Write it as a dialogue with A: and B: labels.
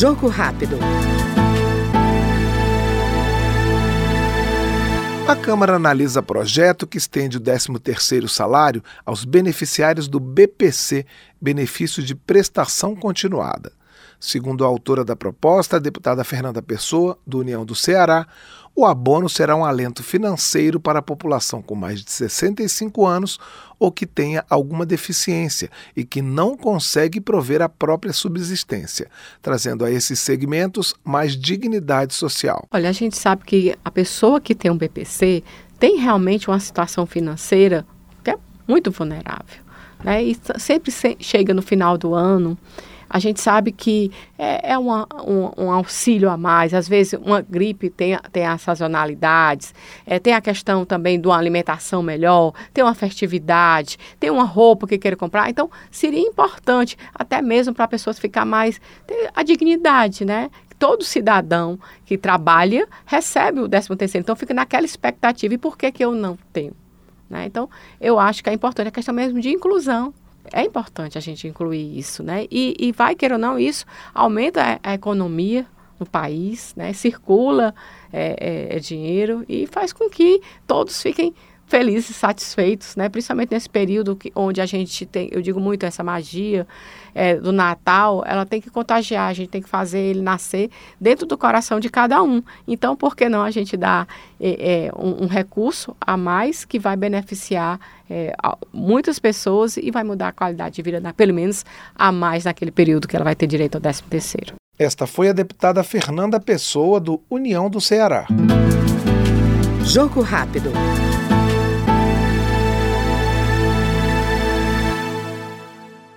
A: Jogo rápido.
B: A Câmara analisa projeto que estende o 13º salário aos beneficiários do BPC, benefício de prestação continuada. Segundo a autora da proposta, a deputada Fernanda Pessoa, do União do Ceará, o abono será um alento financeiro para a população com mais de 65 anos ou que tenha alguma deficiência e que não consegue prover a própria subsistência, trazendo a esses segmentos mais dignidade social.
C: Olha, a gente sabe que a pessoa que tem um BPC tem realmente uma situação financeira que é muito vulnerável. Né? E sempre chega no final do ano a gente sabe que é, é uma, um, um, auxílio a mais. Às vezes, uma gripe tem, tem as sazonalidades, é, tem a questão também de uma alimentação melhor, tem uma festividade, tem uma roupa que queira comprar. Então, seria importante, até mesmo para pessoas ficar mais. ter a dignidade, né? todo cidadão que trabalha recebe o 13 terceiro. Então fica naquela expectativa. E por que, que eu não tenho? Né? Então, eu acho que é importante a questão mesmo de inclusão é importante a gente incluir isso, né? E, e vai, queira ou não, isso aumenta a, a economia no país, né? Circula é, é, é dinheiro e faz com que todos fiquem felizes, satisfeitos, né? Principalmente nesse período que, onde a gente tem, eu digo muito essa magia é, do Natal, ela tem que contagiar, a gente tem que fazer ele nascer dentro do coração de cada um. Então, por que não a gente dar é, é, um, um, recurso a mais que vai beneficiar é, muitas pessoas e vai mudar a qualidade de vida, pelo menos a mais naquele período que ela vai ter direito ao 13 terceiro.
B: Esta foi a deputada Fernanda Pessoa, do União do Ceará.
A: Jogo rápido.